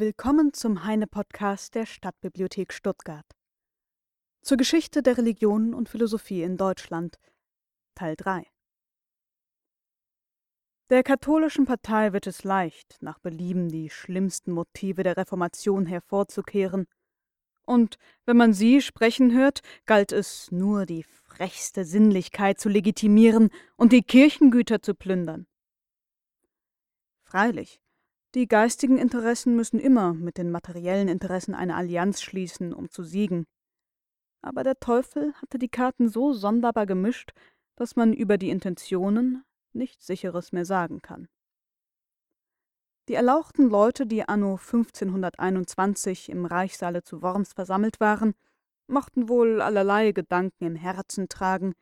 Willkommen zum Heine-Podcast der Stadtbibliothek Stuttgart. Zur Geschichte der Religion und Philosophie in Deutschland, Teil 3. Der katholischen Partei wird es leicht, nach Belieben die schlimmsten Motive der Reformation hervorzukehren. Und wenn man sie sprechen hört, galt es nur die frechste Sinnlichkeit zu legitimieren und die Kirchengüter zu plündern. Freilich, die geistigen Interessen müssen immer mit den materiellen Interessen eine Allianz schließen, um zu siegen. Aber der Teufel hatte die Karten so sonderbar gemischt, dass man über die Intentionen nichts Sicheres mehr sagen kann. Die erlauchten Leute, die anno 1521 im Reichssaale zu Worms versammelt waren, mochten wohl allerlei Gedanken im Herzen tragen,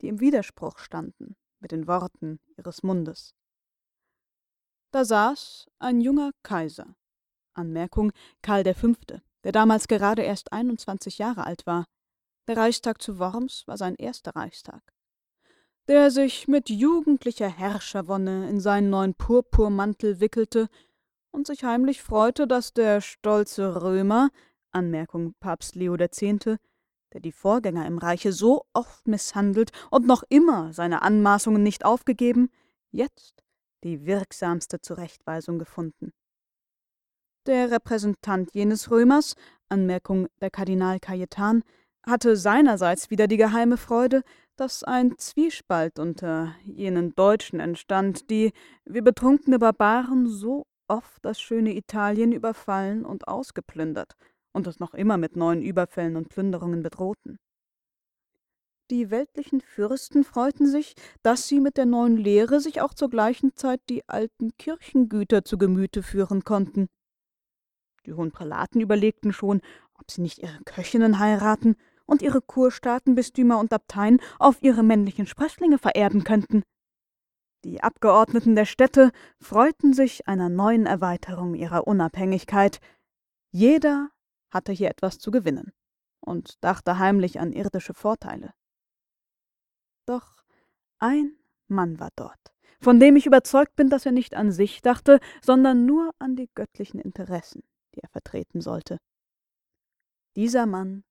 die im Widerspruch standen mit den Worten ihres Mundes. Da saß ein junger Kaiser. Anmerkung Karl V., der damals gerade erst 21 Jahre alt war. Der Reichstag zu Worms war sein erster Reichstag. Der sich mit jugendlicher Herrscherwonne in seinen neuen Purpurmantel wickelte und sich heimlich freute, dass der stolze Römer, Anmerkung Papst Leo X., der die Vorgänger im Reiche so oft misshandelt und noch immer seine Anmaßungen nicht aufgegeben, jetzt die wirksamste Zurechtweisung gefunden. Der Repräsentant jenes Römers, Anmerkung der Kardinal Cajetan, hatte seinerseits wieder die geheime Freude, dass ein Zwiespalt unter jenen Deutschen entstand, die, wie betrunkene Barbaren, so oft das schöne Italien überfallen und ausgeplündert und es noch immer mit neuen Überfällen und Plünderungen bedrohten. Die weltlichen Fürsten freuten sich, dass sie mit der neuen Lehre sich auch zur gleichen Zeit die alten Kirchengüter zu Gemüte führen konnten. Die hohen Prälaten überlegten schon, ob sie nicht ihre Köchinnen heiraten und ihre Kurstaatenbistümer und Abteien auf ihre männlichen Sprösslinge vererben könnten. Die Abgeordneten der Städte freuten sich einer neuen Erweiterung ihrer Unabhängigkeit. Jeder hatte hier etwas zu gewinnen und dachte heimlich an irdische Vorteile. Doch ein Mann war dort, von dem ich überzeugt bin, dass er nicht an sich dachte, sondern nur an die göttlichen Interessen, die er vertreten sollte. Dieser Mann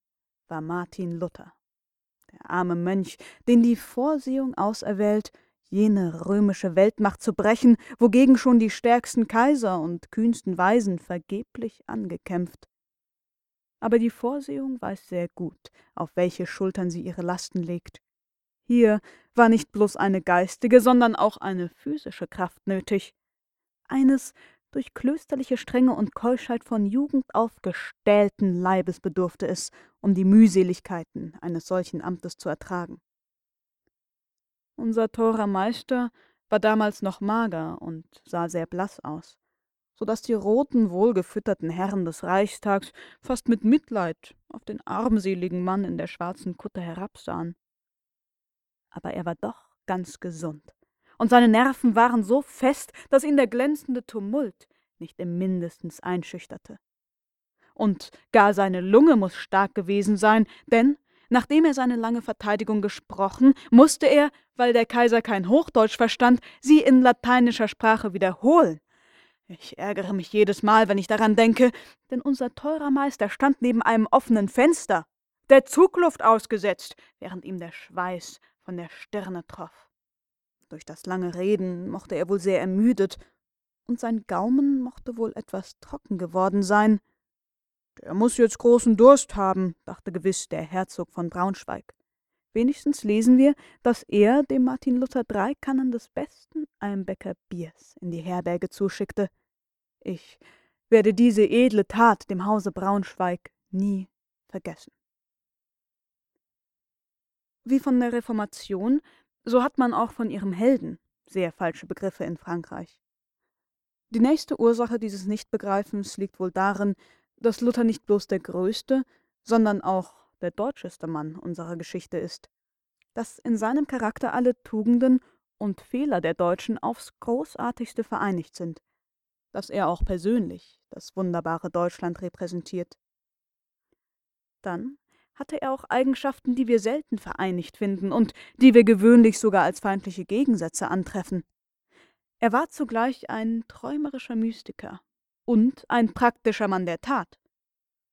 war Martin Luther, der arme Mönch, den die Vorsehung auserwählt, jene römische Weltmacht zu brechen, wogegen schon die stärksten Kaiser und kühnsten Weisen vergeblich angekämpft. Aber die Vorsehung weiß sehr gut, auf welche Schultern sie ihre Lasten legt. Hier war nicht bloß eine geistige, sondern auch eine physische Kraft nötig. Eines durch klösterliche Strenge und Keuschheit von Jugend auf gestählten Leibes bedurfte es, um die Mühseligkeiten eines solchen Amtes zu ertragen. Unser teurer Meister war damals noch mager und sah sehr blass aus, so dass die roten, wohlgefütterten Herren des Reichstags fast mit Mitleid auf den armseligen Mann in der schwarzen Kutte herabsahen aber er war doch ganz gesund, und seine Nerven waren so fest, dass ihn der glänzende Tumult nicht im mindestens einschüchterte. Und gar seine Lunge muss stark gewesen sein, denn nachdem er seine lange Verteidigung gesprochen, musste er, weil der Kaiser kein Hochdeutsch verstand, sie in lateinischer Sprache wiederholen. Ich ärgere mich jedes Mal, wenn ich daran denke, denn unser teurer Meister stand neben einem offenen Fenster, der Zugluft ausgesetzt, während ihm der Schweiß von der Stirne troff. Durch das lange Reden mochte er wohl sehr ermüdet, und sein Gaumen mochte wohl etwas trocken geworden sein. Der muss jetzt großen Durst haben, dachte gewiss der Herzog von Braunschweig. Wenigstens lesen wir, dass er dem Martin Luther drei Kannen des besten Eimbecker Biers in die Herberge zuschickte. Ich werde diese edle Tat dem Hause Braunschweig nie vergessen. Wie von der Reformation, so hat man auch von ihrem Helden sehr falsche Begriffe in Frankreich. Die nächste Ursache dieses Nichtbegreifens liegt wohl darin, dass Luther nicht bloß der größte, sondern auch der deutscheste Mann unserer Geschichte ist, dass in seinem Charakter alle Tugenden und Fehler der Deutschen aufs großartigste vereinigt sind, dass er auch persönlich das wunderbare Deutschland repräsentiert. Dann hatte er auch Eigenschaften, die wir selten vereinigt finden und die wir gewöhnlich sogar als feindliche Gegensätze antreffen. Er war zugleich ein träumerischer Mystiker, und ein praktischer Mann der Tat.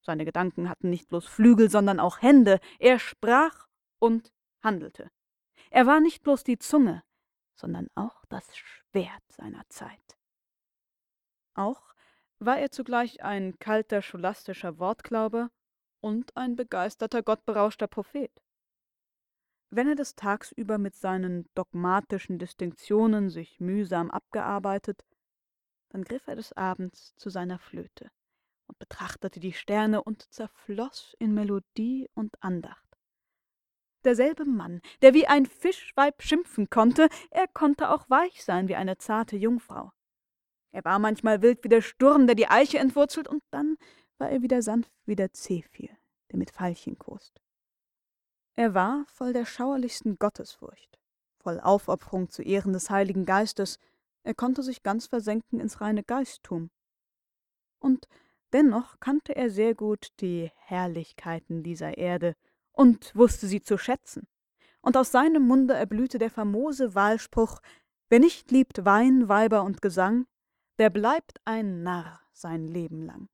Seine Gedanken hatten nicht bloß Flügel, sondern auch Hände. Er sprach und handelte. Er war nicht bloß die Zunge, sondern auch das Schwert seiner Zeit. Auch war er zugleich ein kalter scholastischer Wortglaube und ein begeisterter, gottberauschter Prophet. Wenn er des Tags über mit seinen dogmatischen Distinktionen sich mühsam abgearbeitet, dann griff er des Abends zu seiner Flöte und betrachtete die Sterne und zerfloß in Melodie und Andacht. Derselbe Mann, der wie ein Fischweib schimpfen konnte, er konnte auch weich sein wie eine zarte Jungfrau. Er war manchmal wild wie der Sturm, der die Eiche entwurzelt, und dann war er wieder sanft wie der Zephyr, der mit Veilchen kost. Er war voll der schauerlichsten Gottesfurcht, voll Aufopferung zu Ehren des Heiligen Geistes, er konnte sich ganz versenken ins reine Geisttum. Und dennoch kannte er sehr gut die Herrlichkeiten dieser Erde und wusste sie zu schätzen. Und aus seinem Munde erblühte der famose Wahlspruch, wer nicht liebt Wein, Weiber und Gesang, der bleibt ein Narr sein Leben lang.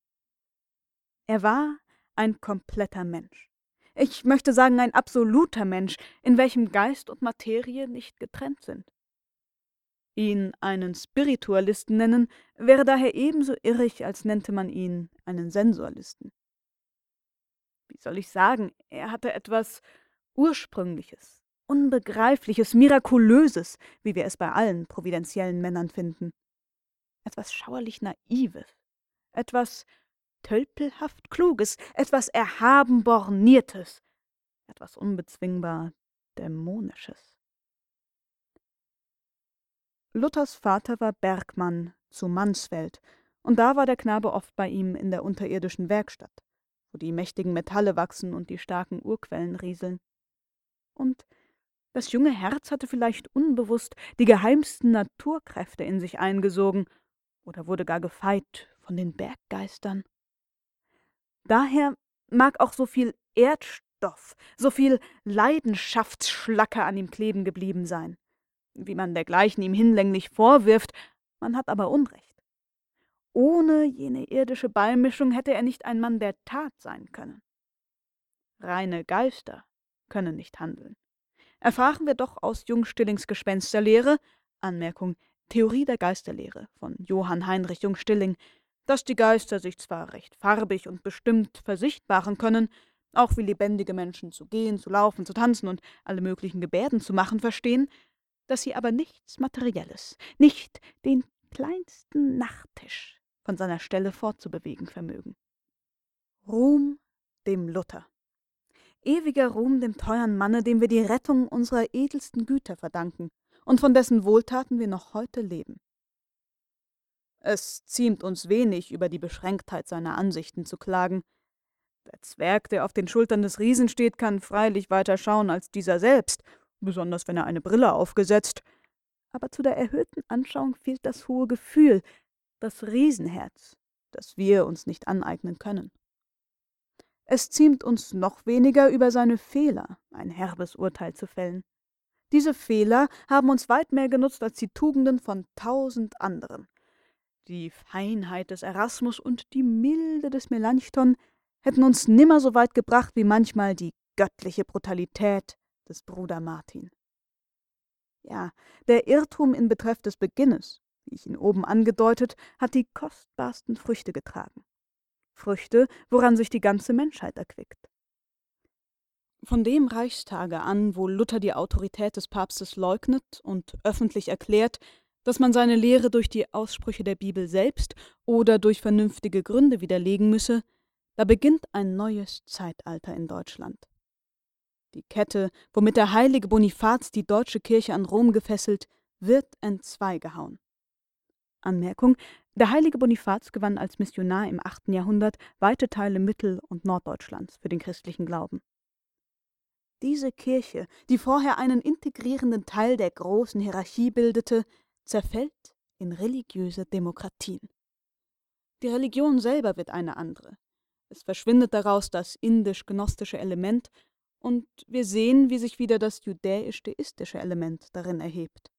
Er war ein kompletter Mensch. Ich möchte sagen ein absoluter Mensch, in welchem Geist und Materie nicht getrennt sind. Ihn einen Spiritualisten nennen, wäre daher ebenso irrig, als nennte man ihn einen Sensualisten. Wie soll ich sagen, er hatte etwas Ursprüngliches, Unbegreifliches, Mirakulöses, wie wir es bei allen providentiellen Männern finden. Etwas schauerlich Naives, etwas tölpelhaft Kluges, etwas erhaben Borniertes, etwas unbezwingbar Dämonisches. Luthers Vater war Bergmann zu Mansfeld, und da war der Knabe oft bei ihm in der unterirdischen Werkstatt, wo die mächtigen Metalle wachsen und die starken Urquellen rieseln. Und das junge Herz hatte vielleicht unbewusst die geheimsten Naturkräfte in sich eingesogen oder wurde gar gefeit von den Berggeistern. Daher mag auch so viel Erdstoff, so viel Leidenschaftsschlacke an ihm kleben geblieben sein wie man dergleichen ihm hinlänglich vorwirft, man hat aber Unrecht. Ohne jene irdische Beimischung hätte er nicht ein Mann der Tat sein können. Reine Geister können nicht handeln. Erfahren wir doch aus Jungstillings Gespensterlehre, Anmerkung Theorie der Geisterlehre von Johann Heinrich Jungstilling, dass die Geister sich zwar recht farbig und bestimmt versichtbaren können, auch wie lebendige Menschen zu gehen, zu laufen, zu tanzen und alle möglichen Gebärden zu machen verstehen, dass sie aber nichts Materielles, nicht den kleinsten Nachttisch von seiner Stelle fortzubewegen vermögen. Ruhm dem Luther. Ewiger Ruhm dem teuern Manne, dem wir die Rettung unserer edelsten Güter verdanken und von dessen Wohltaten wir noch heute leben. Es ziemt uns wenig, über die Beschränktheit seiner Ansichten zu klagen. Der Zwerg, der auf den Schultern des Riesen steht, kann freilich weiter schauen als dieser selbst besonders wenn er eine Brille aufgesetzt, aber zu der erhöhten Anschauung fehlt das hohe Gefühl, das Riesenherz, das wir uns nicht aneignen können. Es ziemt uns noch weniger, über seine Fehler ein herbes Urteil zu fällen. Diese Fehler haben uns weit mehr genutzt als die Tugenden von tausend anderen. Die Feinheit des Erasmus und die Milde des Melanchthon hätten uns nimmer so weit gebracht wie manchmal die göttliche Brutalität des Bruder Martin. Ja, der Irrtum in Betreff des Beginnes, wie ich ihn oben angedeutet, hat die kostbarsten Früchte getragen. Früchte, woran sich die ganze Menschheit erquickt. Von dem Reichstage an, wo Luther die Autorität des Papstes leugnet und öffentlich erklärt, dass man seine Lehre durch die Aussprüche der Bibel selbst oder durch vernünftige Gründe widerlegen müsse, da beginnt ein neues Zeitalter in Deutschland. Die Kette, womit der heilige Bonifaz die deutsche Kirche an Rom gefesselt, wird entzweigehauen. Anmerkung: Der heilige Bonifaz gewann als Missionar im 8. Jahrhundert weite Teile Mittel- und Norddeutschlands für den christlichen Glauben. Diese Kirche, die vorher einen integrierenden Teil der großen Hierarchie bildete, zerfällt in religiöse Demokratien. Die Religion selber wird eine andere. Es verschwindet daraus das indisch-gnostische Element und wir sehen, wie sich wieder das judäisch-deistische Element darin erhebt.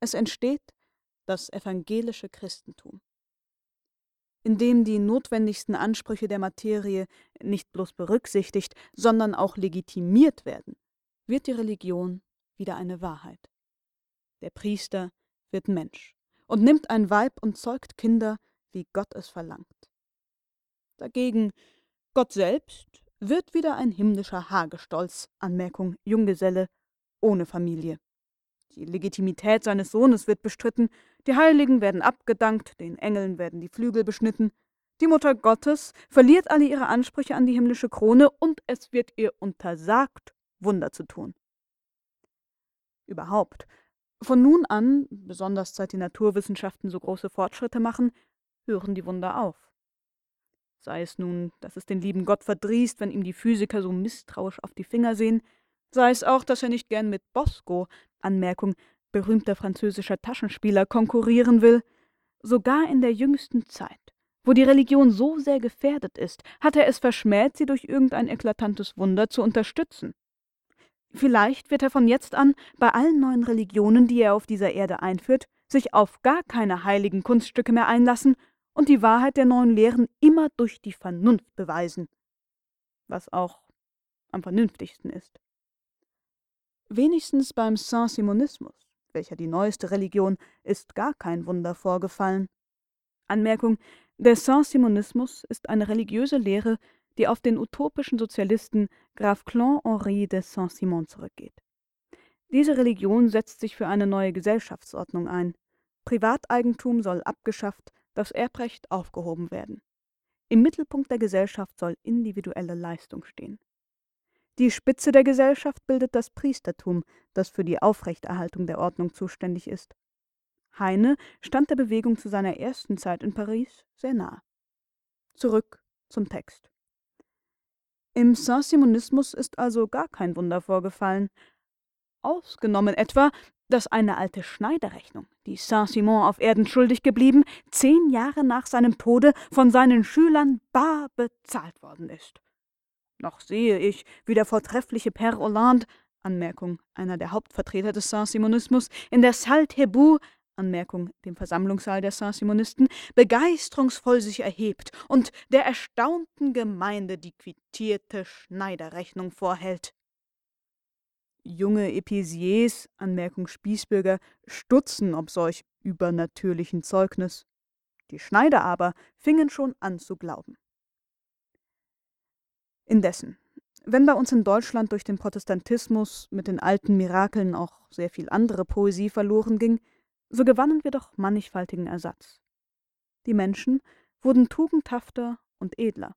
Es entsteht das evangelische Christentum. in dem die notwendigsten Ansprüche der Materie nicht bloß berücksichtigt, sondern auch legitimiert werden, wird die Religion wieder eine Wahrheit. Der Priester wird Mensch und nimmt ein Weib und zeugt Kinder, wie Gott es verlangt. Dagegen Gott selbst wird wieder ein himmlischer Hagestolz, Anmerkung Junggeselle, ohne Familie. Die Legitimität seines Sohnes wird bestritten, die Heiligen werden abgedankt, den Engeln werden die Flügel beschnitten, die Mutter Gottes verliert alle ihre Ansprüche an die himmlische Krone und es wird ihr untersagt, Wunder zu tun. Überhaupt, von nun an, besonders seit die Naturwissenschaften so große Fortschritte machen, hören die Wunder auf. Sei es nun, dass es den lieben Gott verdrießt, wenn ihm die Physiker so misstrauisch auf die Finger sehen, sei es auch, dass er nicht gern mit Bosco, Anmerkung, berühmter französischer Taschenspieler, konkurrieren will. Sogar in der jüngsten Zeit, wo die Religion so sehr gefährdet ist, hat er es verschmäht, sie durch irgendein eklatantes Wunder zu unterstützen. Vielleicht wird er von jetzt an bei allen neuen Religionen, die er auf dieser Erde einführt, sich auf gar keine heiligen Kunststücke mehr einlassen und die Wahrheit der neuen Lehren immer durch die Vernunft beweisen, was auch am vernünftigsten ist. Wenigstens beim Saint-Simonismus, welcher die neueste Religion, ist gar kein Wunder vorgefallen. Anmerkung: Der Saint-Simonismus ist eine religiöse Lehre, die auf den utopischen Sozialisten Graf Clan-Henri de Saint-Simon zurückgeht. Diese Religion setzt sich für eine neue Gesellschaftsordnung ein. Privateigentum soll abgeschafft, das Erbrecht aufgehoben werden. Im Mittelpunkt der Gesellschaft soll individuelle Leistung stehen. Die Spitze der Gesellschaft bildet das Priestertum, das für die Aufrechterhaltung der Ordnung zuständig ist. Heine stand der Bewegung zu seiner ersten Zeit in Paris sehr nah. Zurück zum Text. Im Saint-Simonismus ist also gar kein Wunder vorgefallen, ausgenommen etwa, dass eine alte Schneiderrechnung, die Saint-Simon auf Erden schuldig geblieben, zehn Jahre nach seinem Tode von seinen Schülern bar bezahlt worden ist. Noch sehe ich, wie der vortreffliche Père Hollande, Anmerkung, einer der Hauptvertreter des Saint-Simonismus, in der Salle Thébou, Anmerkung, dem Versammlungssaal der Saint-Simonisten, begeisterungsvoll sich erhebt und der erstaunten Gemeinde die quittierte Schneiderrechnung vorhält. Junge Episiers, Anmerkung Spießbürger, stutzen ob solch übernatürlichen Zeugnis. Die Schneider aber fingen schon an zu glauben. Indessen, wenn bei uns in Deutschland durch den Protestantismus mit den alten Mirakeln auch sehr viel andere Poesie verloren ging, so gewannen wir doch mannigfaltigen Ersatz. Die Menschen wurden tugendhafter und edler.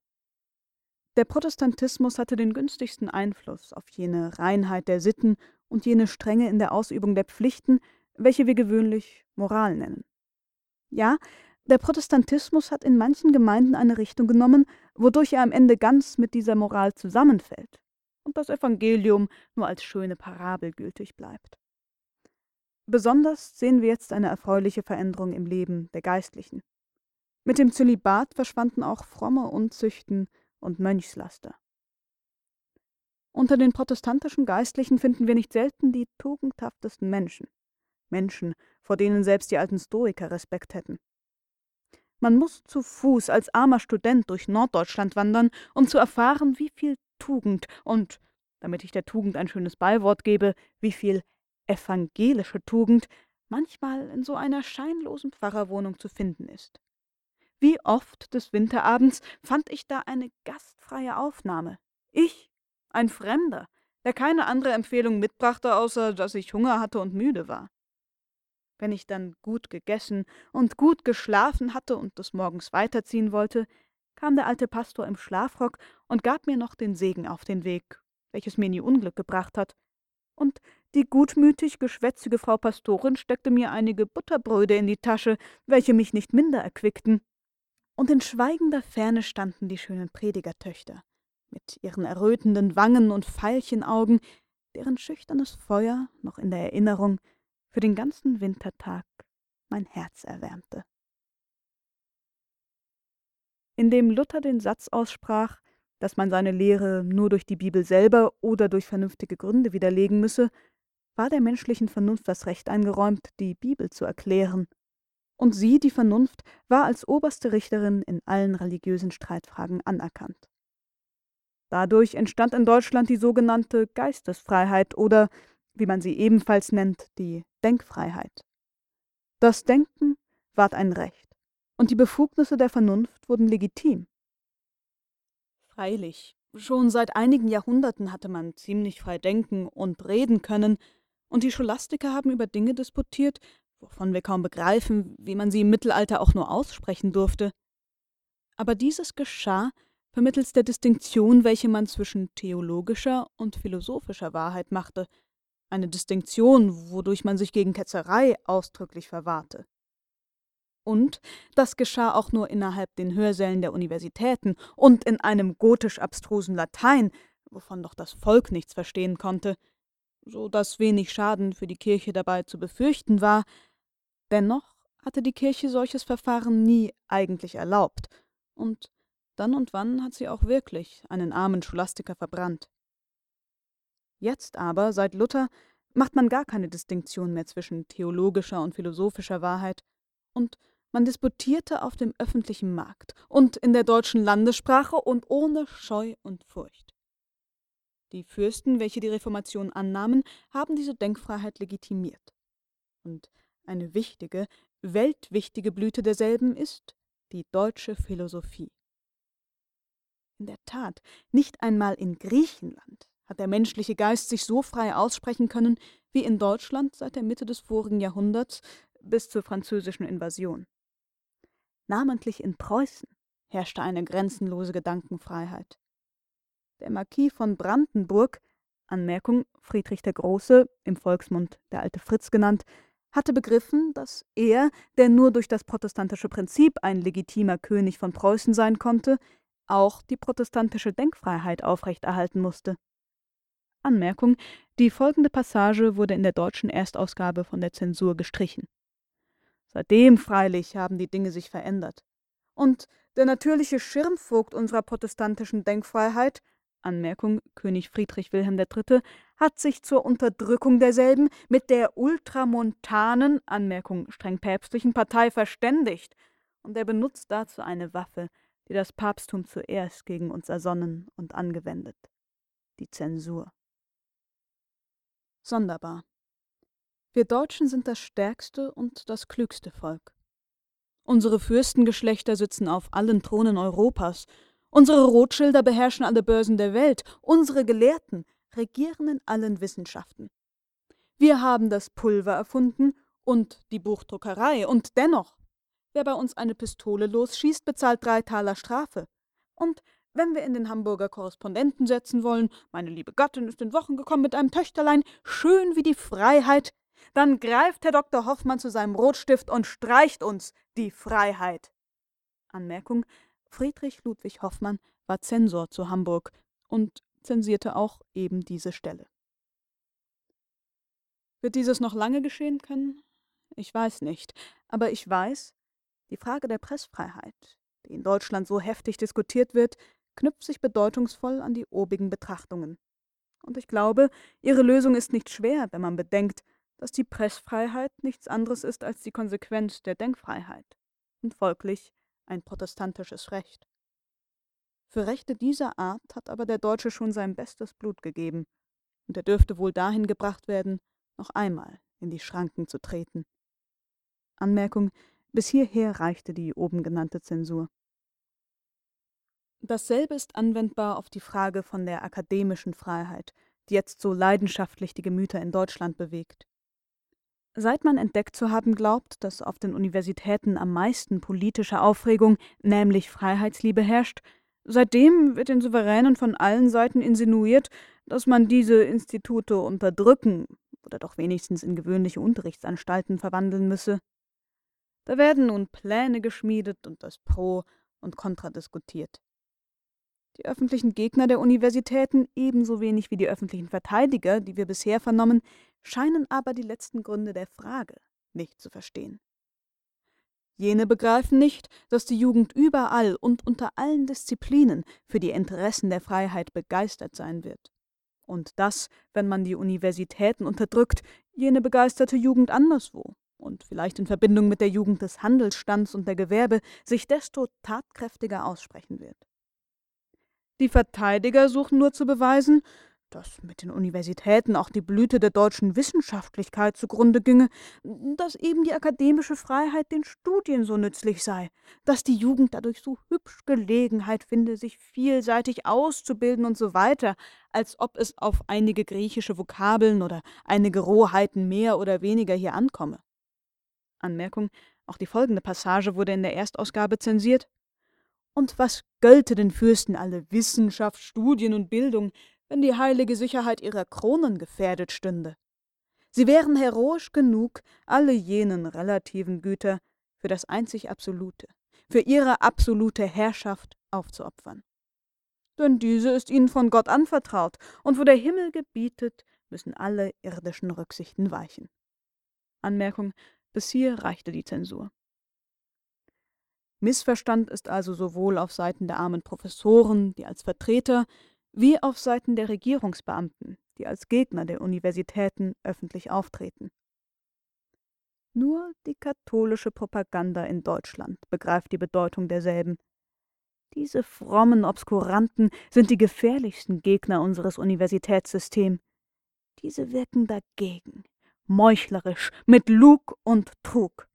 Der Protestantismus hatte den günstigsten Einfluss auf jene Reinheit der Sitten und jene Strenge in der Ausübung der Pflichten, welche wir gewöhnlich Moral nennen. Ja, der Protestantismus hat in manchen Gemeinden eine Richtung genommen, wodurch er am Ende ganz mit dieser Moral zusammenfällt und das Evangelium nur als schöne Parabel gültig bleibt. Besonders sehen wir jetzt eine erfreuliche Veränderung im Leben der Geistlichen. Mit dem Zölibat verschwanden auch fromme Unzüchten und Mönchslaster. Unter den protestantischen Geistlichen finden wir nicht selten die tugendhaftesten Menschen, Menschen, vor denen selbst die alten Stoiker Respekt hätten. Man muss zu Fuß als armer Student durch Norddeutschland wandern, um zu erfahren, wie viel Tugend und, damit ich der Tugend ein schönes Beiwort gebe, wie viel evangelische Tugend manchmal in so einer scheinlosen Pfarrerwohnung zu finden ist. Wie oft des Winterabends fand ich da eine gastfreie Aufnahme. Ich, ein Fremder, der keine andere Empfehlung mitbrachte, außer dass ich Hunger hatte und müde war. Wenn ich dann gut gegessen und gut geschlafen hatte und des Morgens weiterziehen wollte, kam der alte Pastor im Schlafrock und gab mir noch den Segen auf den Weg, welches mir nie Unglück gebracht hat. Und die gutmütig geschwätzige Frau Pastorin steckte mir einige Butterbröde in die Tasche, welche mich nicht minder erquickten. Und in schweigender Ferne standen die schönen Predigertöchter, mit ihren errötenden Wangen und Veilchenaugen, deren schüchternes Feuer noch in der Erinnerung für den ganzen Wintertag mein Herz erwärmte. Indem Luther den Satz aussprach, dass man seine Lehre nur durch die Bibel selber oder durch vernünftige Gründe widerlegen müsse, war der menschlichen Vernunft das Recht eingeräumt, die Bibel zu erklären. und sie, die Vernunft, war als oberste Richterin in allen religiösen Streitfragen anerkannt. Dadurch entstand in Deutschland die sogenannte Geistesfreiheit oder, wie man sie ebenfalls nennt, die Denkfreiheit. Das Denken ward ein Recht, und die Befugnisse der Vernunft wurden legitim. Freilich, schon seit einigen Jahrhunderten hatte man ziemlich frei denken und reden können, und die Scholastiker haben über Dinge disputiert, wovon wir kaum begreifen, wie man sie im Mittelalter auch nur aussprechen durfte. Aber dieses geschah vermittels der Distinktion, welche man zwischen theologischer und philosophischer Wahrheit machte, eine Distinktion, wodurch man sich gegen Ketzerei ausdrücklich verwahrte. Und das geschah auch nur innerhalb den Hörsälen der Universitäten und in einem gotisch-abstrusen Latein, wovon doch das Volk nichts verstehen konnte, so dass wenig Schaden für die Kirche dabei zu befürchten war, dennoch hatte die Kirche solches Verfahren nie eigentlich erlaubt, und dann und wann hat sie auch wirklich einen armen Scholastiker verbrannt. Jetzt aber, seit Luther, macht man gar keine Distinktion mehr zwischen theologischer und philosophischer Wahrheit, und man disputierte auf dem öffentlichen Markt und in der deutschen Landessprache und ohne Scheu und Furcht. Die Fürsten, welche die Reformation annahmen, haben diese Denkfreiheit legitimiert. Und eine wichtige, weltwichtige Blüte derselben ist die deutsche Philosophie. In der Tat, nicht einmal in Griechenland hat der menschliche Geist sich so frei aussprechen können wie in Deutschland seit der Mitte des vorigen Jahrhunderts bis zur französischen Invasion. Namentlich in Preußen herrschte eine grenzenlose Gedankenfreiheit. Der Marquis von Brandenburg Anmerkung Friedrich der Große, im Volksmund der alte Fritz genannt, hatte begriffen, dass er, der nur durch das protestantische Prinzip ein legitimer König von Preußen sein konnte, auch die protestantische Denkfreiheit aufrechterhalten musste. Anmerkung: Die folgende Passage wurde in der deutschen Erstausgabe von der Zensur gestrichen. Seitdem freilich haben die Dinge sich verändert. Und der natürliche Schirmvogt unserer protestantischen Denkfreiheit Anmerkung König Friedrich Wilhelm III., hat sich zur Unterdrückung derselben mit der ultramontanen Anmerkung streng päpstlichen Partei verständigt, und er benutzt dazu eine Waffe, die das Papsttum zuerst gegen uns ersonnen und angewendet, die Zensur. Sonderbar. Wir Deutschen sind das stärkste und das klügste Volk. Unsere Fürstengeschlechter sitzen auf allen Thronen Europas Unsere Rothschilder beherrschen alle Börsen der Welt, unsere Gelehrten regieren in allen Wissenschaften. Wir haben das Pulver erfunden und die Buchdruckerei, und dennoch, wer bei uns eine Pistole losschießt, bezahlt drei Taler Strafe. Und wenn wir in den Hamburger Korrespondenten setzen wollen, meine liebe Gattin ist in Wochen gekommen mit einem Töchterlein, schön wie die Freiheit, dann greift Herr Dr. Hoffmann zu seinem Rotstift und streicht uns die Freiheit. Anmerkung Friedrich Ludwig Hoffmann war Zensor zu Hamburg und zensierte auch eben diese Stelle. Wird dieses noch lange geschehen können? Ich weiß nicht, aber ich weiß, die Frage der Pressfreiheit, die in Deutschland so heftig diskutiert wird, knüpft sich bedeutungsvoll an die obigen Betrachtungen. Und ich glaube, ihre Lösung ist nicht schwer, wenn man bedenkt, dass die Pressfreiheit nichts anderes ist als die Konsequenz der Denkfreiheit und folglich ein protestantisches Recht. Für Rechte dieser Art hat aber der Deutsche schon sein bestes Blut gegeben, und er dürfte wohl dahin gebracht werden, noch einmal in die Schranken zu treten. Anmerkung: Bis hierher reichte die oben genannte Zensur. Dasselbe ist anwendbar auf die Frage von der akademischen Freiheit, die jetzt so leidenschaftlich die Gemüter in Deutschland bewegt. Seit man entdeckt zu haben glaubt, dass auf den Universitäten am meisten politische Aufregung, nämlich Freiheitsliebe herrscht, seitdem wird den Souveränen von allen Seiten insinuiert, dass man diese Institute unterdrücken oder doch wenigstens in gewöhnliche Unterrichtsanstalten verwandeln müsse. Da werden nun Pläne geschmiedet und das Pro und Contra diskutiert. Die öffentlichen Gegner der Universitäten, ebenso wenig wie die öffentlichen Verteidiger, die wir bisher vernommen, scheinen aber die letzten Gründe der Frage nicht zu verstehen. Jene begreifen nicht, dass die Jugend überall und unter allen Disziplinen für die Interessen der Freiheit begeistert sein wird. Und dass, wenn man die Universitäten unterdrückt, jene begeisterte Jugend anderswo, und vielleicht in Verbindung mit der Jugend des Handelsstands und der Gewerbe sich desto tatkräftiger aussprechen wird. Die Verteidiger suchen nur zu beweisen, dass mit den Universitäten auch die Blüte der deutschen Wissenschaftlichkeit zugrunde ginge, dass eben die akademische Freiheit den Studien so nützlich sei, dass die Jugend dadurch so hübsch Gelegenheit finde, sich vielseitig auszubilden und so weiter, als ob es auf einige griechische Vokabeln oder einige Rohheiten mehr oder weniger hier ankomme. Anmerkung, auch die folgende Passage wurde in der Erstausgabe zensiert. Und was gölte den Fürsten alle Wissenschaft, Studien und Bildung, wenn die heilige Sicherheit ihrer Kronen gefährdet stünde. Sie wären heroisch genug, alle jenen relativen Güter für das einzig Absolute, für ihre absolute Herrschaft aufzuopfern. Denn diese ist ihnen von Gott anvertraut, und wo der Himmel gebietet, müssen alle irdischen Rücksichten weichen. Anmerkung, bis hier reichte die Zensur. Missverstand ist also sowohl auf Seiten der armen Professoren, die als Vertreter, wie auf Seiten der Regierungsbeamten, die als Gegner der Universitäten öffentlich auftreten. Nur die katholische Propaganda in Deutschland begreift die Bedeutung derselben. Diese frommen Obskuranten sind die gefährlichsten Gegner unseres Universitätssystems. Diese wirken dagegen, meuchlerisch, mit Lug und Trug.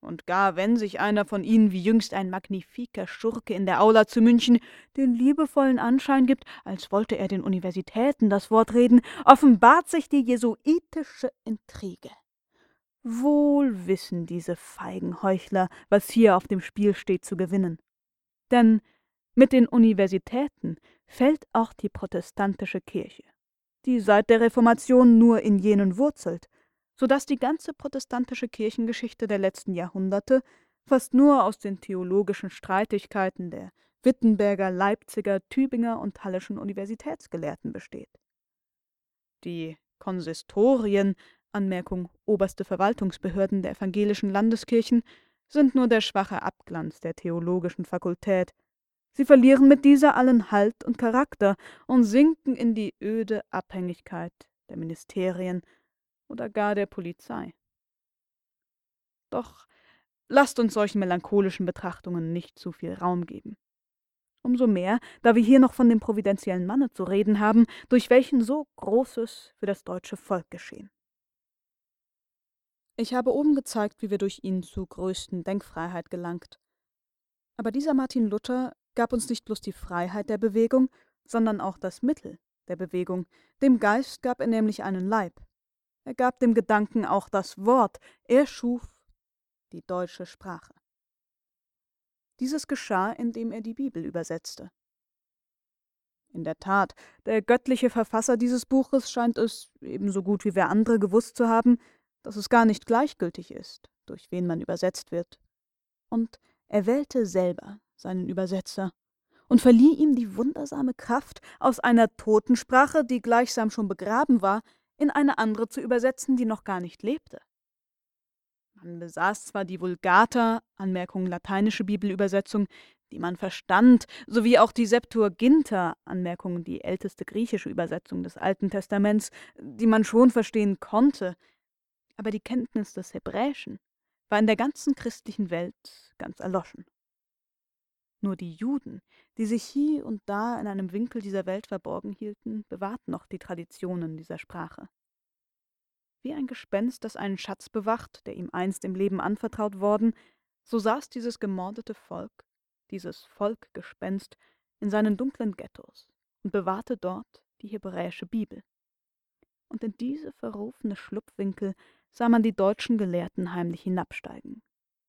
Und gar wenn sich einer von ihnen wie jüngst ein magnifiker Schurke in der Aula zu München den liebevollen Anschein gibt, als wollte er den Universitäten das Wort reden, offenbart sich die jesuitische Intrige. Wohl wissen diese feigen Heuchler, was hier auf dem Spiel steht zu gewinnen. Denn mit den Universitäten fällt auch die protestantische Kirche, die seit der Reformation nur in jenen wurzelt, so dass die ganze protestantische Kirchengeschichte der letzten Jahrhunderte fast nur aus den theologischen Streitigkeiten der Wittenberger, Leipziger, Tübinger und Hallischen Universitätsgelehrten besteht. Die Konsistorien, Anmerkung oberste Verwaltungsbehörden der evangelischen Landeskirchen, sind nur der schwache Abglanz der theologischen Fakultät. Sie verlieren mit dieser allen Halt und Charakter und sinken in die öde Abhängigkeit der Ministerien oder gar der Polizei. Doch lasst uns solchen melancholischen Betrachtungen nicht zu viel Raum geben. Umso mehr, da wir hier noch von dem providentiellen Manne zu reden haben, durch welchen so Großes für das deutsche Volk geschehen. Ich habe oben gezeigt, wie wir durch ihn zu größten Denkfreiheit gelangt. Aber dieser Martin Luther gab uns nicht bloß die Freiheit der Bewegung, sondern auch das Mittel der Bewegung. Dem Geist gab er nämlich einen Leib. Er gab dem Gedanken auch das Wort. Er schuf die deutsche Sprache. Dieses geschah, indem er die Bibel übersetzte. In der Tat, der göttliche Verfasser dieses Buches scheint es, ebenso gut wie wer andere, gewusst zu haben, dass es gar nicht gleichgültig ist, durch wen man übersetzt wird. Und er wählte selber seinen Übersetzer und verlieh ihm die wundersame Kraft, aus einer Totensprache, die gleichsam schon begraben war, in eine andere zu übersetzen, die noch gar nicht lebte. Man besaß zwar die Vulgata, Anmerkung lateinische Bibelübersetzung, die man verstand, sowie auch die Septuaginta, Anmerkung die älteste griechische Übersetzung des Alten Testaments, die man schon verstehen konnte, aber die Kenntnis des Hebräischen war in der ganzen christlichen Welt ganz erloschen. Nur die Juden, die sich hie und da in einem Winkel dieser Welt verborgen hielten, bewahrten noch die Traditionen dieser Sprache. Wie ein Gespenst, das einen Schatz bewacht, der ihm einst im Leben anvertraut worden, so saß dieses gemordete Volk, dieses Volkgespenst, in seinen dunklen Ghettos und bewahrte dort die hebräische Bibel. Und in diese verrufene Schlupfwinkel sah man die deutschen Gelehrten heimlich hinabsteigen,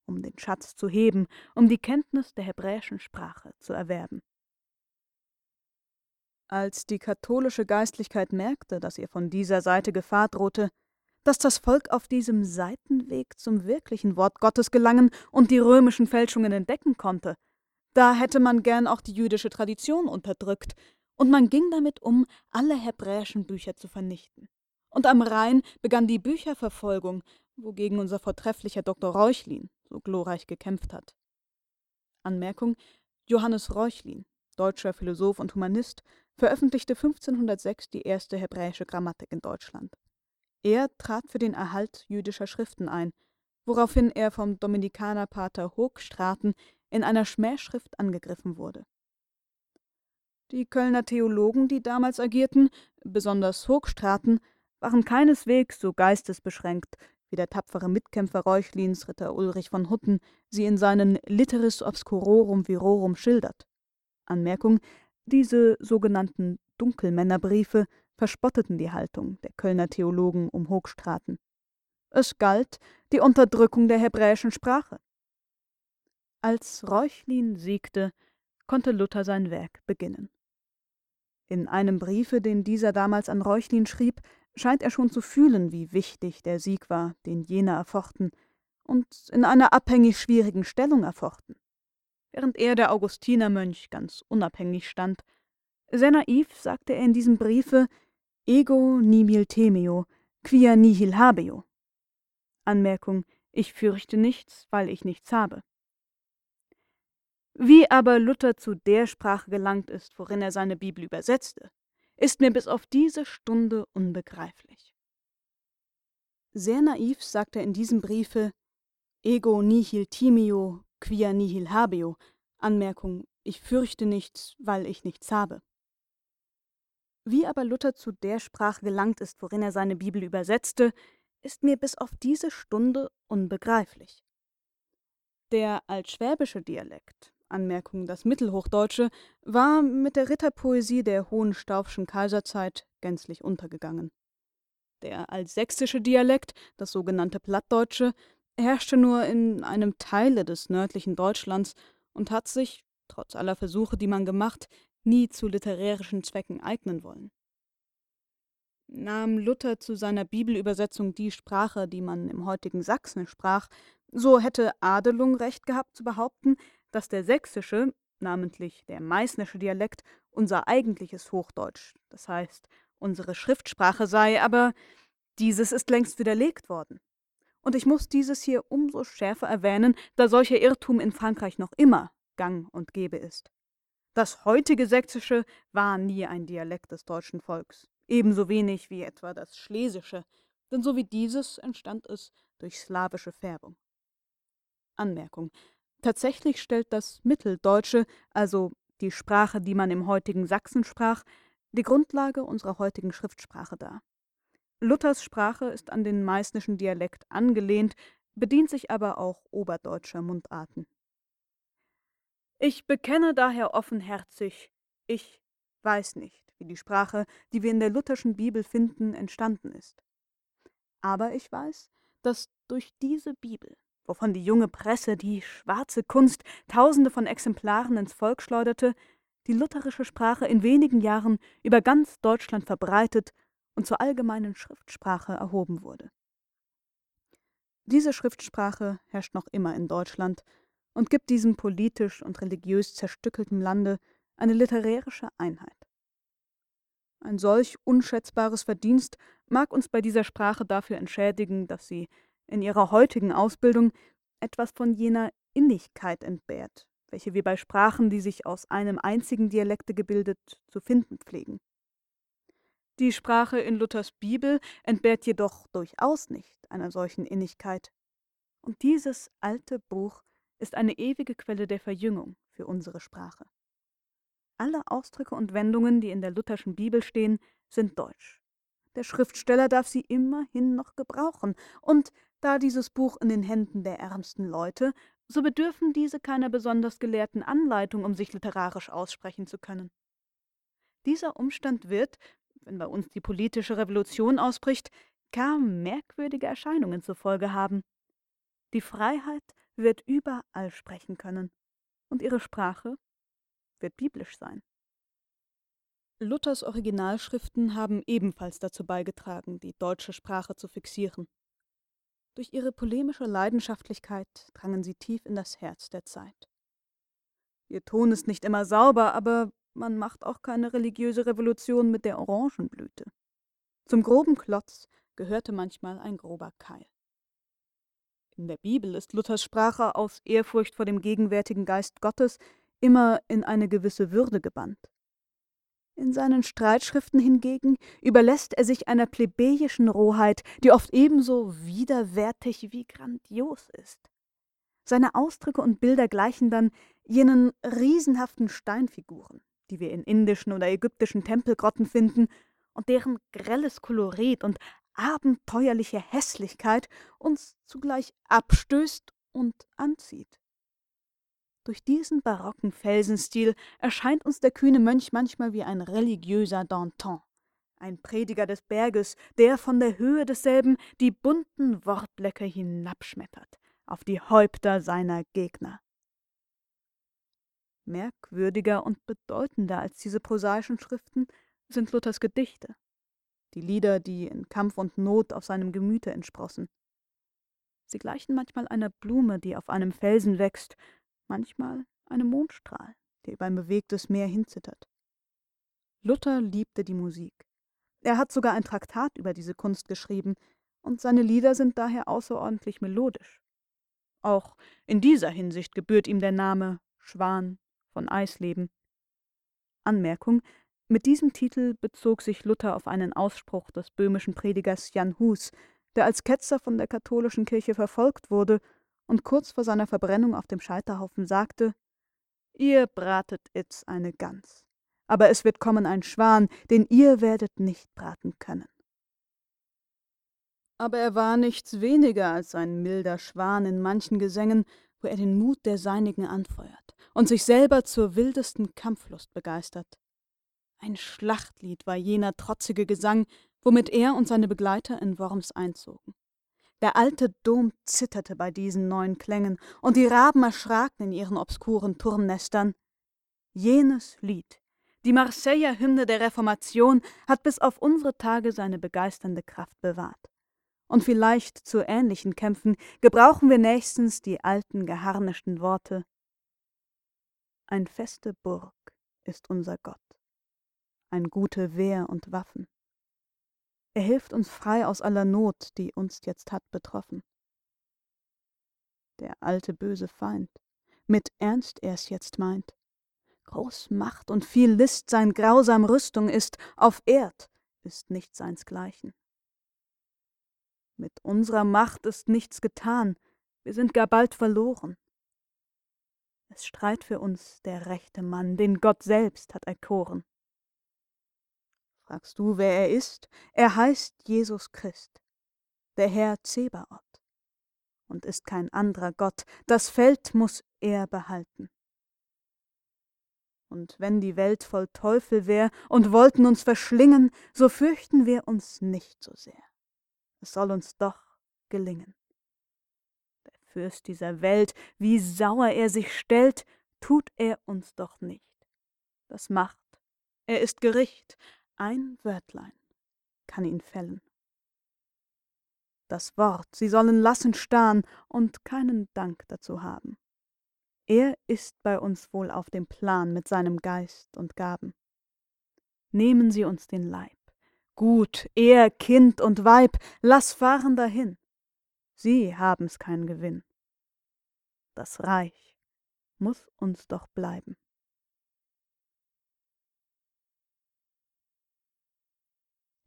um den Schatz zu heben, um die Kenntnis der hebräischen Sprache zu erwerben. Als die katholische Geistlichkeit merkte, dass ihr von dieser Seite Gefahr drohte, dass das Volk auf diesem Seitenweg zum wirklichen Wort Gottes gelangen und die römischen Fälschungen entdecken konnte, da hätte man gern auch die jüdische Tradition unterdrückt, und man ging damit um, alle hebräischen Bücher zu vernichten. Und am Rhein begann die Bücherverfolgung, wogegen unser vortrefflicher Dr. Reuchlin so glorreich gekämpft hat. Anmerkung: Johannes Reuchlin, deutscher Philosoph und Humanist, veröffentlichte 1506 die erste hebräische Grammatik in Deutschland. Er trat für den Erhalt jüdischer Schriften ein, woraufhin er vom Dominikanerpater Hoogstraten in einer Schmähschrift angegriffen wurde. Die Kölner Theologen, die damals agierten, besonders Hoogstraten, waren keineswegs so geistesbeschränkt, wie der tapfere Mitkämpfer Reuchlins, Ritter Ulrich von Hutten, sie in seinen Litteris obscurorum virorum schildert. Anmerkung: Diese sogenannten Dunkelmännerbriefe verspotteten die Haltung der Kölner Theologen um Hoogstraten. Es galt die Unterdrückung der hebräischen Sprache. Als Reuchlin siegte, konnte Luther sein Werk beginnen. In einem Briefe, den dieser damals an Reuchlin schrieb, scheint er schon zu fühlen, wie wichtig der Sieg war, den jener erfochten, und in einer abhängig schwierigen Stellung erfochten. Während er, der Augustinermönch, ganz unabhängig stand. Sehr naiv sagte er in diesem Briefe Ego nimil temeo, quia nihil habeo. Anmerkung: Ich fürchte nichts, weil ich nichts habe. Wie aber Luther zu der Sprache gelangt ist, worin er seine Bibel übersetzte, ist mir bis auf diese Stunde unbegreiflich. Sehr naiv sagt er in diesem Briefe Ego nihil timio, quia nihil habeo. Anmerkung: Ich fürchte nichts, weil ich nichts habe. Wie aber Luther zu der Sprache gelangt ist, worin er seine Bibel übersetzte, ist mir bis auf diese Stunde unbegreiflich. Der altschwäbische Dialekt, Anmerkung das Mittelhochdeutsche, war mit der Ritterpoesie der Hohenstaufschen Kaiserzeit gänzlich untergegangen. Der altsächsische Dialekt, das sogenannte Plattdeutsche, herrschte nur in einem Teile des nördlichen Deutschlands und hat sich, trotz aller Versuche, die man gemacht, nie zu literärischen Zwecken eignen wollen. Nahm Luther zu seiner Bibelübersetzung die Sprache, die man im heutigen Sachsen sprach, so hätte Adelung recht gehabt zu behaupten, dass der sächsische, namentlich der meißnische Dialekt, unser eigentliches Hochdeutsch, das heißt unsere Schriftsprache sei, aber dieses ist längst widerlegt worden. Und ich muss dieses hier umso schärfer erwähnen, da solcher Irrtum in Frankreich noch immer gang und gäbe ist. Das heutige Sächsische war nie ein Dialekt des deutschen Volks, ebenso wenig wie etwa das Schlesische, denn so wie dieses entstand es durch slawische Färbung. Anmerkung. Tatsächlich stellt das Mitteldeutsche, also die Sprache, die man im heutigen Sachsen sprach, die Grundlage unserer heutigen Schriftsprache dar. Luthers Sprache ist an den meißnischen Dialekt angelehnt, bedient sich aber auch oberdeutscher Mundarten. Ich bekenne daher offenherzig, ich weiß nicht, wie die Sprache, die wir in der lutherschen Bibel finden, entstanden ist. Aber ich weiß, dass durch diese Bibel wovon die junge Presse, die schwarze Kunst, tausende von Exemplaren ins Volk schleuderte, die lutherische Sprache in wenigen Jahren über ganz Deutschland verbreitet und zur allgemeinen Schriftsprache erhoben wurde. Diese Schriftsprache herrscht noch immer in Deutschland und gibt diesem politisch und religiös zerstückelten Lande eine literarische Einheit. Ein solch unschätzbares Verdienst mag uns bei dieser Sprache dafür entschädigen, dass sie in ihrer heutigen Ausbildung etwas von jener Innigkeit entbehrt, welche wir bei Sprachen, die sich aus einem einzigen Dialekte gebildet, zu finden pflegen. Die Sprache in Luthers Bibel entbehrt jedoch durchaus nicht einer solchen Innigkeit. Und dieses alte Buch ist eine ewige Quelle der Verjüngung für unsere Sprache. Alle Ausdrücke und Wendungen, die in der lutherschen Bibel stehen, sind deutsch. Der Schriftsteller darf sie immerhin noch gebrauchen, und da dieses Buch in den Händen der ärmsten Leute, so bedürfen diese keiner besonders gelehrten Anleitung, um sich literarisch aussprechen zu können. Dieser Umstand wird, wenn bei uns die politische Revolution ausbricht, gar merkwürdige Erscheinungen zur Folge haben. Die Freiheit wird überall sprechen können, und ihre Sprache wird biblisch sein. Luthers Originalschriften haben ebenfalls dazu beigetragen, die deutsche Sprache zu fixieren. Durch ihre polemische Leidenschaftlichkeit drangen sie tief in das Herz der Zeit. Ihr Ton ist nicht immer sauber, aber man macht auch keine religiöse Revolution mit der Orangenblüte. Zum groben Klotz gehörte manchmal ein grober Keil. In der Bibel ist Luthers Sprache aus Ehrfurcht vor dem gegenwärtigen Geist Gottes immer in eine gewisse Würde gebannt. In seinen Streitschriften hingegen überlässt er sich einer plebejischen Rohheit, die oft ebenso widerwärtig wie grandios ist. Seine Ausdrücke und Bilder gleichen dann jenen riesenhaften Steinfiguren, die wir in indischen oder ägyptischen Tempelgrotten finden und deren grelles Kolorit und abenteuerliche Hässlichkeit uns zugleich abstößt und anzieht. Durch diesen barocken Felsenstil erscheint uns der kühne Mönch manchmal wie ein religiöser Danton, ein Prediger des Berges, der von der Höhe desselben die bunten Wortblöcke hinabschmettert auf die Häupter seiner Gegner. Merkwürdiger und bedeutender als diese prosaischen Schriften sind Luthers Gedichte, die Lieder, die in Kampf und Not aus seinem Gemüte entsprossen. Sie gleichen manchmal einer Blume, die auf einem Felsen wächst manchmal einem Mondstrahl, der über ein bewegtes Meer hinzittert. Luther liebte die Musik. Er hat sogar ein Traktat über diese Kunst geschrieben, und seine Lieder sind daher außerordentlich melodisch. Auch in dieser Hinsicht gebührt ihm der Name Schwan von Eisleben. Anmerkung mit diesem Titel bezog sich Luther auf einen Ausspruch des böhmischen Predigers Jan Hus, der als Ketzer von der katholischen Kirche verfolgt wurde und kurz vor seiner Verbrennung auf dem Scheiterhaufen sagte, Ihr bratet itz eine Gans, aber es wird kommen ein Schwan, den ihr werdet nicht braten können. Aber er war nichts weniger als ein milder Schwan in manchen Gesängen, wo er den Mut der Seinigen anfeuert und sich selber zur wildesten Kampflust begeistert. Ein Schlachtlied war jener trotzige Gesang, womit er und seine Begleiter in Worms einzogen. Der alte Dom zitterte bei diesen neuen Klängen, und die Raben erschraken in ihren obskuren Turmnestern. Jenes Lied, die Marseiller Hymne der Reformation, hat bis auf unsere Tage seine begeisternde Kraft bewahrt. Und vielleicht zu ähnlichen Kämpfen gebrauchen wir nächstens die alten geharnischten Worte. Ein feste Burg ist unser Gott, ein gute Wehr und Waffen. Er hilft uns frei aus aller Not, die uns jetzt hat betroffen. Der alte böse Feind, mit Ernst er's jetzt meint, groß Macht und viel List sein grausam Rüstung ist, auf Erd ist nicht seinsgleichen. Mit unserer Macht ist nichts getan, wir sind gar bald verloren. Es streit für uns der rechte Mann, den Gott selbst hat erkoren. Fragst du, wer er ist? Er heißt Jesus Christ, der Herr Zebaoth, und ist kein anderer Gott. Das Feld muss er behalten. Und wenn die Welt voll Teufel wär und wollten uns verschlingen, so fürchten wir uns nicht so sehr. Es soll uns doch gelingen. Der Fürst dieser Welt, wie sauer er sich stellt, tut er uns doch nicht. Das macht, er ist Gericht, ein Wörtlein kann ihn fällen. Das Wort, sie sollen lassen starren und keinen Dank dazu haben. Er ist bei uns wohl auf dem Plan mit seinem Geist und Gaben. Nehmen Sie uns den Leib. Gut, er, Kind und Weib, lass fahren dahin. Sie haben's keinen Gewinn. Das Reich muss uns doch bleiben.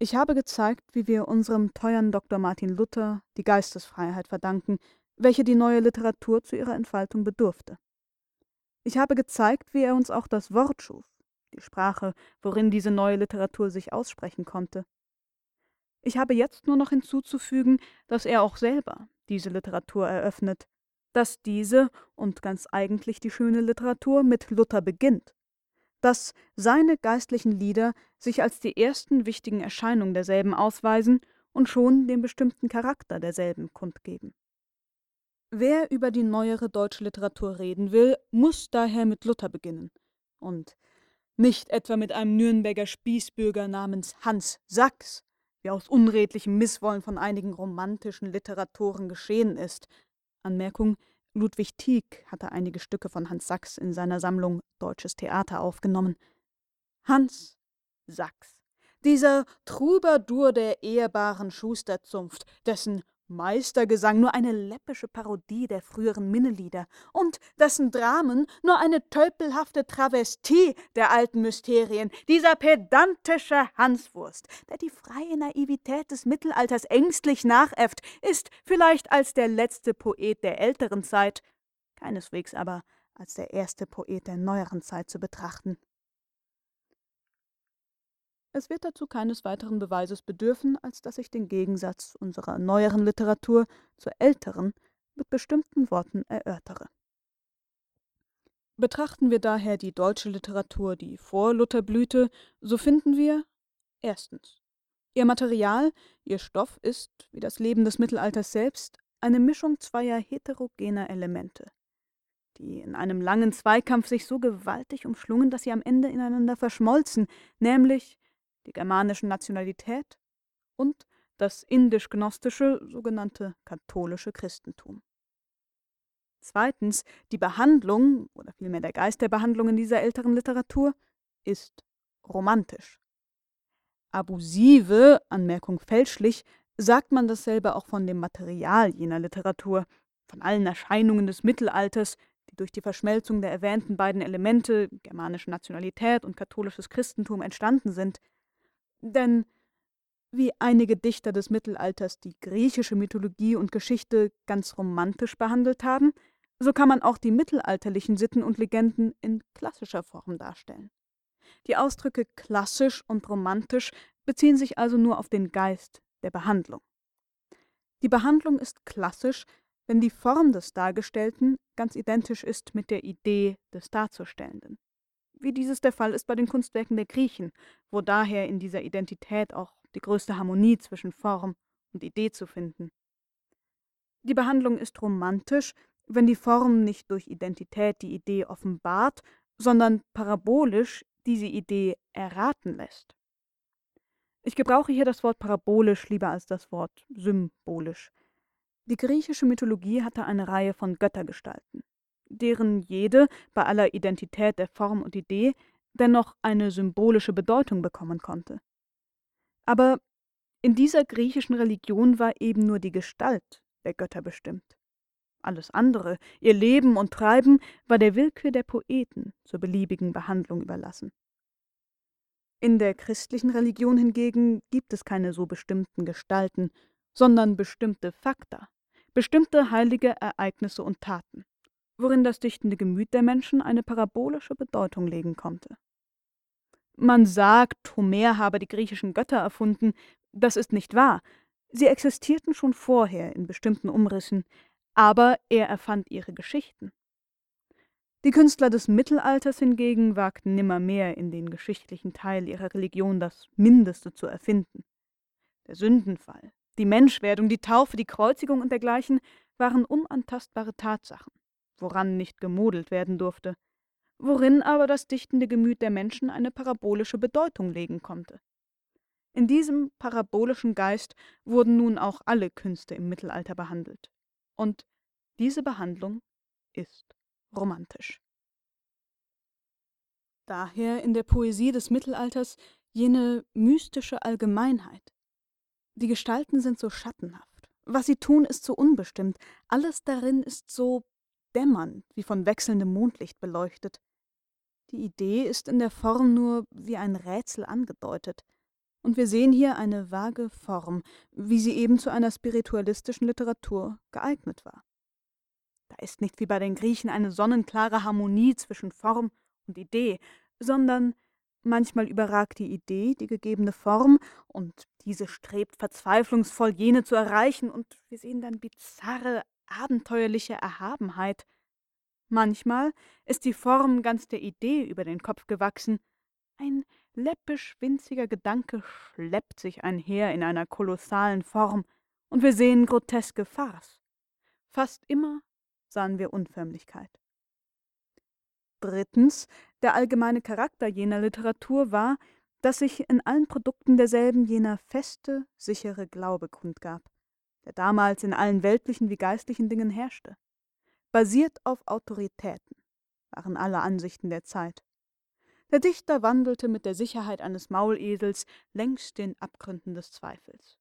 Ich habe gezeigt, wie wir unserem teuren Dr. Martin Luther die Geistesfreiheit verdanken, welche die neue Literatur zu ihrer Entfaltung bedurfte. Ich habe gezeigt, wie er uns auch das Wort schuf, die Sprache, worin diese neue Literatur sich aussprechen konnte. Ich habe jetzt nur noch hinzuzufügen, dass er auch selber diese Literatur eröffnet, dass diese und ganz eigentlich die schöne Literatur mit Luther beginnt dass seine geistlichen Lieder sich als die ersten wichtigen Erscheinungen derselben ausweisen und schon den bestimmten Charakter derselben kundgeben. Wer über die neuere deutsche Literatur reden will, muss daher mit Luther beginnen und nicht etwa mit einem Nürnberger Spießbürger namens Hans Sachs, wie aus unredlichem Misswollen von einigen romantischen Literatoren geschehen ist. Anmerkung Ludwig Tieck hatte einige Stücke von Hans Sachs in seiner Sammlung Deutsches Theater aufgenommen. Hans Sachs, dieser Troubadour der ehrbaren Schusterzunft, dessen Meistergesang nur eine läppische Parodie der früheren Minnelieder und dessen Dramen nur eine tölpelhafte Travestie der alten Mysterien, dieser pedantische Hanswurst, der die freie Naivität des Mittelalters ängstlich nachäfft, ist vielleicht als der letzte Poet der älteren Zeit, keineswegs aber als der erste Poet der neueren Zeit zu betrachten. Es wird dazu keines weiteren Beweises bedürfen, als dass ich den Gegensatz unserer neueren Literatur zur älteren mit bestimmten Worten erörtere. Betrachten wir daher die deutsche Literatur, die vor Luther blühte, so finden wir erstens. Ihr Material, ihr Stoff ist, wie das Leben des Mittelalters selbst, eine Mischung zweier heterogener Elemente, die in einem langen Zweikampf sich so gewaltig umschlungen, dass sie am Ende ineinander verschmolzen, nämlich die germanische Nationalität und das indisch-gnostische sogenannte katholische Christentum. Zweitens, die Behandlung, oder vielmehr der Geist der Behandlung in dieser älteren Literatur, ist romantisch. Abusive, Anmerkung fälschlich, sagt man dasselbe auch von dem Material jener Literatur, von allen Erscheinungen des Mittelalters, die durch die Verschmelzung der erwähnten beiden Elemente, germanische Nationalität und katholisches Christentum, entstanden sind, denn wie einige Dichter des Mittelalters die griechische Mythologie und Geschichte ganz romantisch behandelt haben, so kann man auch die mittelalterlichen Sitten und Legenden in klassischer Form darstellen. Die Ausdrücke klassisch und romantisch beziehen sich also nur auf den Geist der Behandlung. Die Behandlung ist klassisch, wenn die Form des Dargestellten ganz identisch ist mit der Idee des Darzustellenden wie dieses der Fall ist bei den Kunstwerken der Griechen, wo daher in dieser Identität auch die größte Harmonie zwischen Form und Idee zu finden. Die Behandlung ist romantisch, wenn die Form nicht durch Identität die Idee offenbart, sondern parabolisch diese Idee erraten lässt. Ich gebrauche hier das Wort parabolisch lieber als das Wort symbolisch. Die griechische Mythologie hatte eine Reihe von Göttergestalten deren jede, bei aller Identität der Form und Idee, dennoch eine symbolische Bedeutung bekommen konnte. Aber in dieser griechischen Religion war eben nur die Gestalt der Götter bestimmt. Alles andere, ihr Leben und Treiben, war der Willkür der Poeten zur beliebigen Behandlung überlassen. In der christlichen Religion hingegen gibt es keine so bestimmten Gestalten, sondern bestimmte Fakta, bestimmte heilige Ereignisse und Taten worin das dichtende Gemüt der Menschen eine parabolische Bedeutung legen konnte. Man sagt, Homer habe die griechischen Götter erfunden, das ist nicht wahr, sie existierten schon vorher in bestimmten Umrissen, aber er erfand ihre Geschichten. Die Künstler des Mittelalters hingegen wagten nimmermehr in den geschichtlichen Teil ihrer Religion das Mindeste zu erfinden. Der Sündenfall, die Menschwerdung, die Taufe, die Kreuzigung und dergleichen waren unantastbare Tatsachen woran nicht gemodelt werden durfte, worin aber das dichtende Gemüt der Menschen eine parabolische Bedeutung legen konnte. In diesem parabolischen Geist wurden nun auch alle Künste im Mittelalter behandelt. Und diese Behandlung ist romantisch. Daher in der Poesie des Mittelalters jene mystische Allgemeinheit. Die Gestalten sind so schattenhaft, was sie tun, ist so unbestimmt, alles darin ist so dämmern, wie von wechselndem Mondlicht beleuchtet. Die Idee ist in der Form nur wie ein Rätsel angedeutet, und wir sehen hier eine vage Form, wie sie eben zu einer spiritualistischen Literatur geeignet war. Da ist nicht wie bei den Griechen eine sonnenklare Harmonie zwischen Form und Idee, sondern manchmal überragt die Idee die gegebene Form, und diese strebt verzweiflungsvoll jene zu erreichen, und wir sehen dann bizarre, abenteuerliche Erhabenheit. Manchmal ist die Form ganz der Idee über den Kopf gewachsen. Ein läppisch winziger Gedanke schleppt sich einher in einer kolossalen Form, und wir sehen groteske Farce. Fast immer sahen wir Unförmlichkeit. Drittens, der allgemeine Charakter jener Literatur war, dass sich in allen Produkten derselben jener feste, sichere Glaube kundgab der damals in allen weltlichen wie geistlichen Dingen herrschte. Basiert auf Autoritäten, waren alle Ansichten der Zeit. Der Dichter wandelte mit der Sicherheit eines Maulesels längs den Abgründen des Zweifels.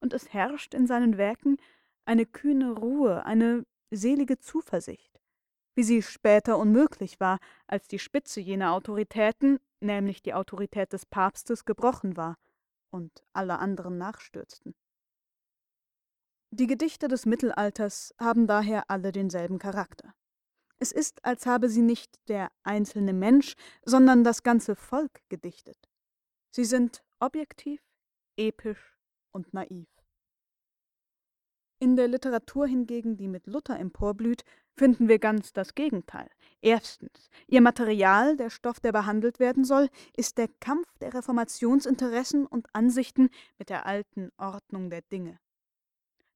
und es herrscht in seinen Werken eine kühne Ruhe, eine selige Zuversicht, wie sie später unmöglich war, als die Spitze jener Autoritäten, nämlich die Autorität des Papstes, gebrochen war und alle anderen nachstürzten. Die Gedichte des Mittelalters haben daher alle denselben Charakter. Es ist, als habe sie nicht der einzelne Mensch, sondern das ganze Volk gedichtet. Sie sind objektiv, episch und naiv. In der Literatur hingegen, die mit Luther emporblüht, finden wir ganz das Gegenteil. Erstens, ihr Material, der Stoff, der behandelt werden soll, ist der Kampf der Reformationsinteressen und Ansichten mit der alten Ordnung der Dinge.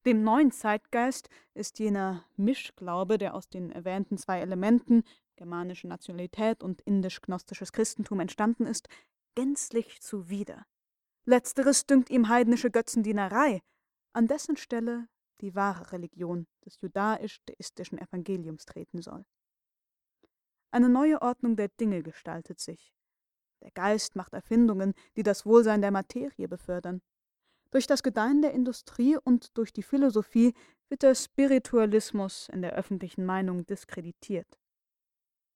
Dem neuen Zeitgeist ist jener Mischglaube, der aus den erwähnten zwei Elementen, germanische Nationalität und indisch-gnostisches Christentum entstanden ist, gänzlich zuwider. Letzteres dünkt ihm heidnische Götzendienerei, an dessen Stelle die wahre Religion des judaisch-deistischen Evangeliums treten soll. Eine neue Ordnung der Dinge gestaltet sich. Der Geist macht Erfindungen, die das Wohlsein der Materie befördern. Durch das Gedeihen der Industrie und durch die Philosophie wird der Spiritualismus in der öffentlichen Meinung diskreditiert.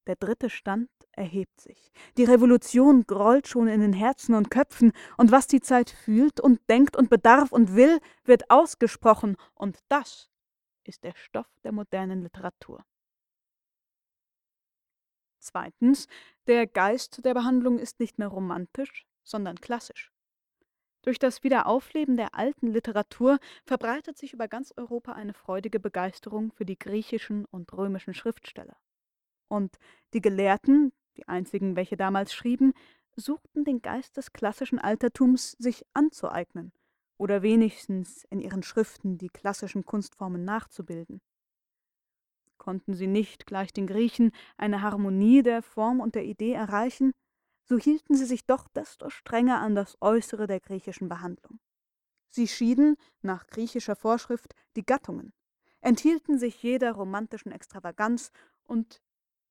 Der dritte Stand erhebt sich. Die Revolution grollt schon in den Herzen und Köpfen, und was die Zeit fühlt und denkt und bedarf und will, wird ausgesprochen, und das ist der Stoff der modernen Literatur. Zweitens, der Geist der Behandlung ist nicht mehr romantisch, sondern klassisch. Durch das Wiederaufleben der alten Literatur verbreitet sich über ganz Europa eine freudige Begeisterung für die griechischen und römischen Schriftsteller. Und die Gelehrten, die einzigen, welche damals schrieben, suchten den Geist des klassischen Altertums sich anzueignen oder wenigstens in ihren Schriften die klassischen Kunstformen nachzubilden. Konnten sie nicht, gleich den Griechen, eine Harmonie der Form und der Idee erreichen, so hielten sie sich doch desto strenger an das Äußere der griechischen Behandlung. Sie schieden, nach griechischer Vorschrift, die Gattungen, enthielten sich jeder romantischen Extravaganz und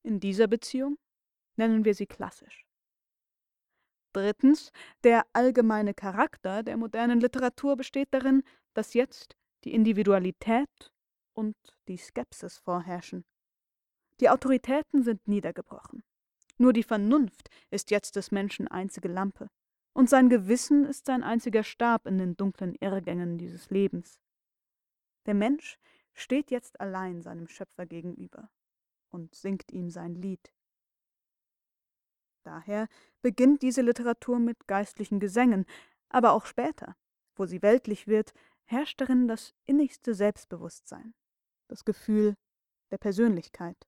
in dieser Beziehung nennen wir sie klassisch. Drittens, der allgemeine Charakter der modernen Literatur besteht darin, dass jetzt die Individualität und die Skepsis vorherrschen. Die Autoritäten sind niedergebrochen. Nur die Vernunft ist jetzt des Menschen einzige Lampe, und sein Gewissen ist sein einziger Stab in den dunklen Irrgängen dieses Lebens. Der Mensch steht jetzt allein seinem Schöpfer gegenüber und singt ihm sein Lied. Daher beginnt diese Literatur mit geistlichen Gesängen, aber auch später, wo sie weltlich wird, herrscht darin das innigste Selbstbewusstsein, das Gefühl der Persönlichkeit.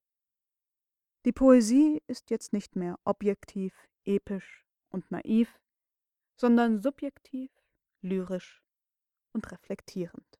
Die Poesie ist jetzt nicht mehr objektiv, episch und naiv, sondern subjektiv, lyrisch und reflektierend.